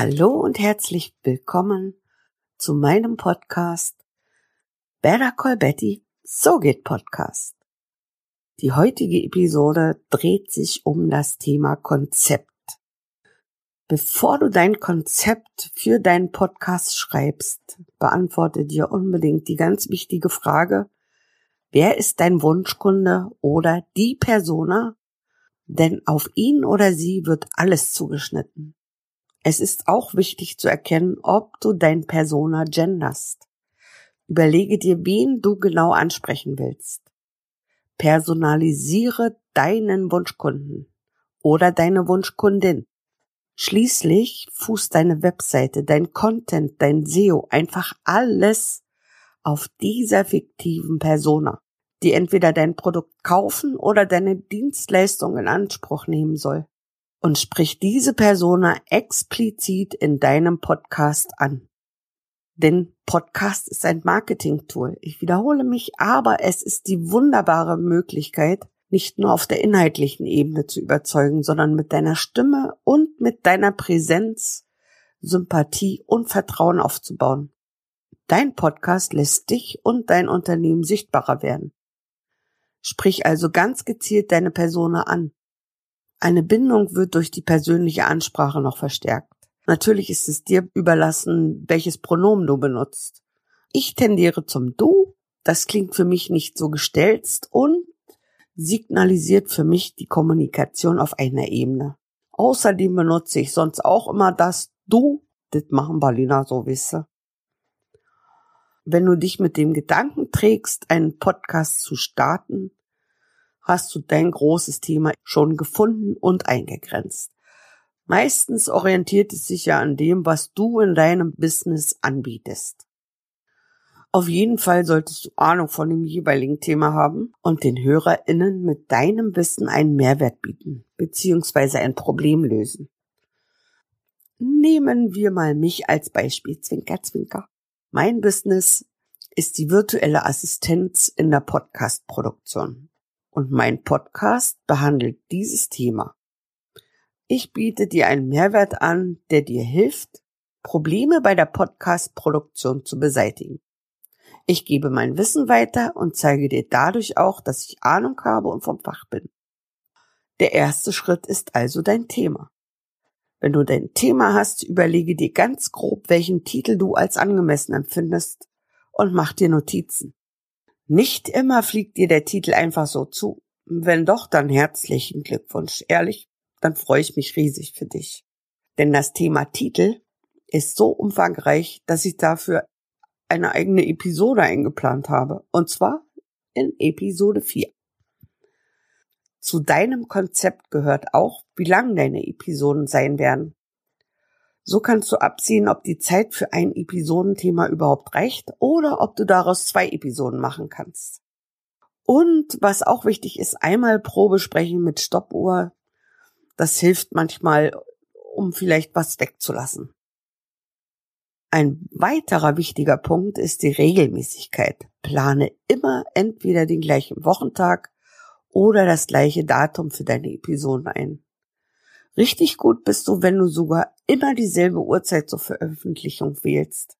Hallo und herzlich willkommen zu meinem Podcast Better Call Betty, so geht Podcast. Die heutige Episode dreht sich um das Thema Konzept. Bevor du dein Konzept für deinen Podcast schreibst, beantworte dir unbedingt die ganz wichtige Frage, wer ist dein Wunschkunde oder die Persona? Denn auf ihn oder sie wird alles zugeschnitten. Es ist auch wichtig zu erkennen, ob du dein Persona genderst. Überlege dir, wen du genau ansprechen willst. Personalisiere deinen Wunschkunden oder deine Wunschkundin. Schließlich fußt deine Webseite, dein Content, dein SEO, einfach alles auf dieser fiktiven Persona, die entweder dein Produkt kaufen oder deine Dienstleistung in Anspruch nehmen soll und sprich diese Persona explizit in deinem Podcast an. Denn Podcast ist ein Marketing-Tool. Ich wiederhole mich, aber es ist die wunderbare Möglichkeit, nicht nur auf der inhaltlichen Ebene zu überzeugen, sondern mit deiner Stimme und mit deiner Präsenz, Sympathie und Vertrauen aufzubauen. Dein Podcast lässt dich und dein Unternehmen sichtbarer werden. Sprich also ganz gezielt deine Persona an. Eine Bindung wird durch die persönliche Ansprache noch verstärkt. Natürlich ist es dir überlassen, welches Pronomen du benutzt. Ich tendiere zum Du. Das klingt für mich nicht so gestelzt und signalisiert für mich die Kommunikation auf einer Ebene. Außerdem benutze ich sonst auch immer das Du. Das machen Berliner so, wisse. Wenn du dich mit dem Gedanken trägst, einen Podcast zu starten, hast du dein großes Thema schon gefunden und eingegrenzt. Meistens orientiert es sich ja an dem, was du in deinem Business anbietest. Auf jeden Fall solltest du Ahnung von dem jeweiligen Thema haben und den HörerInnen mit deinem Wissen einen Mehrwert bieten, beziehungsweise ein Problem lösen. Nehmen wir mal mich als Beispiel, Zwinker, Zwinker. Mein Business ist die virtuelle Assistenz in der Podcast-Produktion und mein Podcast behandelt dieses Thema. Ich biete dir einen Mehrwert an, der dir hilft, Probleme bei der Podcast-Produktion zu beseitigen. Ich gebe mein Wissen weiter und zeige dir dadurch auch, dass ich Ahnung habe und vom Fach bin. Der erste Schritt ist also dein Thema. Wenn du dein Thema hast, überlege dir ganz grob, welchen Titel du als angemessen empfindest und mach dir Notizen. Nicht immer fliegt dir der Titel einfach so zu. Wenn doch, dann herzlichen Glückwunsch. Ehrlich, dann freue ich mich riesig für dich. Denn das Thema Titel ist so umfangreich, dass ich dafür eine eigene Episode eingeplant habe. Und zwar in Episode 4. Zu deinem Konzept gehört auch, wie lang deine Episoden sein werden. So kannst du absehen, ob die Zeit für ein Episodenthema überhaupt reicht oder ob du daraus zwei Episoden machen kannst. Und was auch wichtig ist, einmal Probe sprechen mit Stoppuhr. Das hilft manchmal, um vielleicht was wegzulassen. Ein weiterer wichtiger Punkt ist die Regelmäßigkeit. Plane immer entweder den gleichen Wochentag oder das gleiche Datum für deine Episoden ein. Richtig gut bist du, wenn du sogar immer dieselbe Uhrzeit zur Veröffentlichung wählst.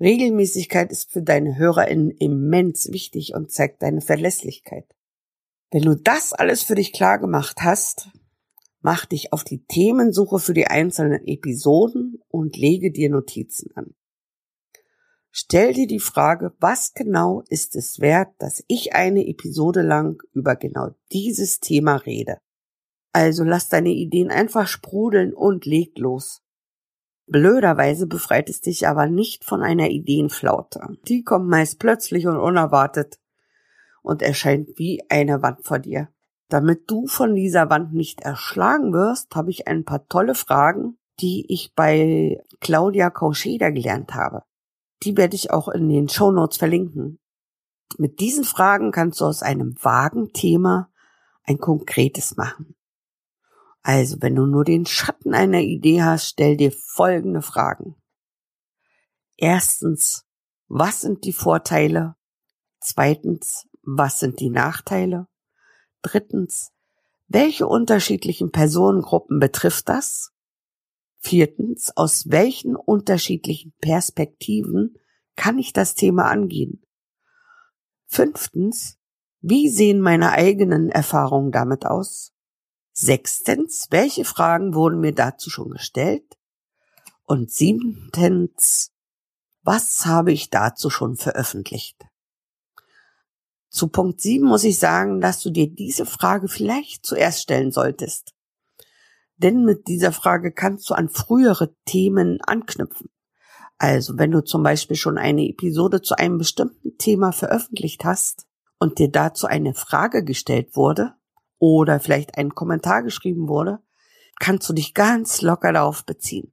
Regelmäßigkeit ist für deine HörerInnen immens wichtig und zeigt deine Verlässlichkeit. Wenn du das alles für dich klar gemacht hast, mach dich auf die Themensuche für die einzelnen Episoden und lege dir Notizen an. Stell dir die Frage, was genau ist es wert, dass ich eine Episode lang über genau dieses Thema rede? Also lass deine Ideen einfach sprudeln und leg los. Blöderweise befreit es dich aber nicht von einer Ideenflaute. Die kommt meist plötzlich und unerwartet und erscheint wie eine Wand vor dir. Damit du von dieser Wand nicht erschlagen wirst, habe ich ein paar tolle Fragen, die ich bei Claudia Kauscheder gelernt habe. Die werde ich auch in den Show Notes verlinken. Mit diesen Fragen kannst du aus einem vagen Thema ein konkretes machen. Also, wenn du nur den Schatten einer Idee hast, stell dir folgende Fragen. Erstens, was sind die Vorteile? Zweitens, was sind die Nachteile? Drittens, welche unterschiedlichen Personengruppen betrifft das? Viertens, aus welchen unterschiedlichen Perspektiven kann ich das Thema angehen? Fünftens, wie sehen meine eigenen Erfahrungen damit aus? Sechstens, welche Fragen wurden mir dazu schon gestellt? Und siebentens, was habe ich dazu schon veröffentlicht? Zu Punkt sieben muss ich sagen, dass du dir diese Frage vielleicht zuerst stellen solltest. Denn mit dieser Frage kannst du an frühere Themen anknüpfen. Also wenn du zum Beispiel schon eine Episode zu einem bestimmten Thema veröffentlicht hast und dir dazu eine Frage gestellt wurde oder vielleicht ein Kommentar geschrieben wurde, kannst du dich ganz locker darauf beziehen.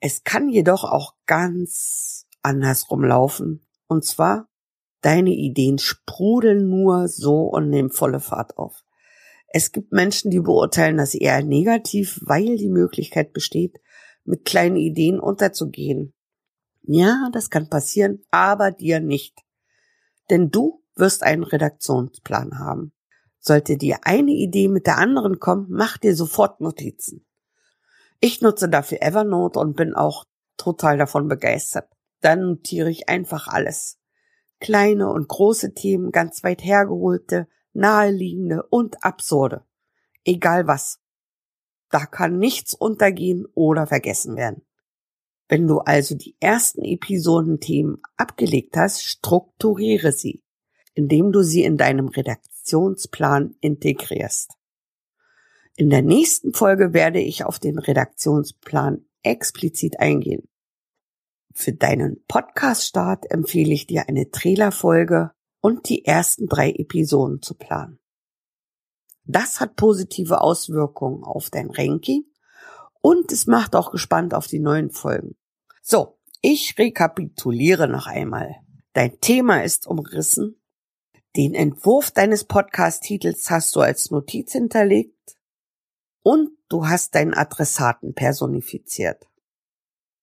Es kann jedoch auch ganz andersrum laufen. Und zwar, deine Ideen sprudeln nur so und nehmen volle Fahrt auf. Es gibt Menschen, die beurteilen das eher negativ, weil die Möglichkeit besteht, mit kleinen Ideen unterzugehen. Ja, das kann passieren, aber dir nicht. Denn du wirst einen Redaktionsplan haben. Sollte dir eine Idee mit der anderen kommen, mach dir sofort Notizen. Ich nutze dafür Evernote und bin auch total davon begeistert. Dann notiere ich einfach alles. Kleine und große Themen, ganz weit hergeholte, naheliegende und absurde. Egal was. Da kann nichts untergehen oder vergessen werden. Wenn du also die ersten Episodenthemen abgelegt hast, strukturiere sie, indem du sie in deinem Redaktionsplan integrierst. In der nächsten Folge werde ich auf den Redaktionsplan explizit eingehen. Für deinen Podcast-Start empfehle ich dir eine Trailerfolge und die ersten drei Episoden zu planen. Das hat positive Auswirkungen auf dein Ranking und es macht auch gespannt auf die neuen Folgen. So, ich rekapituliere noch einmal. Dein Thema ist umrissen. Den Entwurf deines Podcast-Titels hast du als Notiz hinterlegt und du hast deinen Adressaten personifiziert.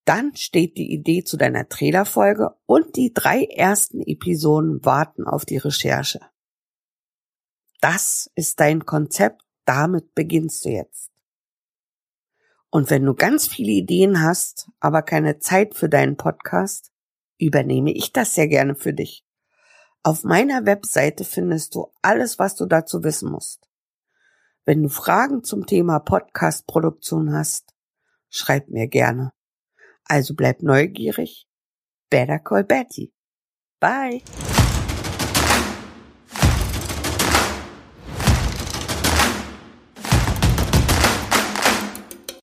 Dann steht die Idee zu deiner Trailerfolge und die drei ersten Episoden warten auf die Recherche. Das ist dein Konzept, damit beginnst du jetzt. Und wenn du ganz viele Ideen hast, aber keine Zeit für deinen Podcast, übernehme ich das sehr gerne für dich. Auf meiner Webseite findest du alles, was du dazu wissen musst. Wenn du Fragen zum Thema Podcast-Produktion hast, schreib mir gerne. Also bleib neugierig. Better call Betty. Bye.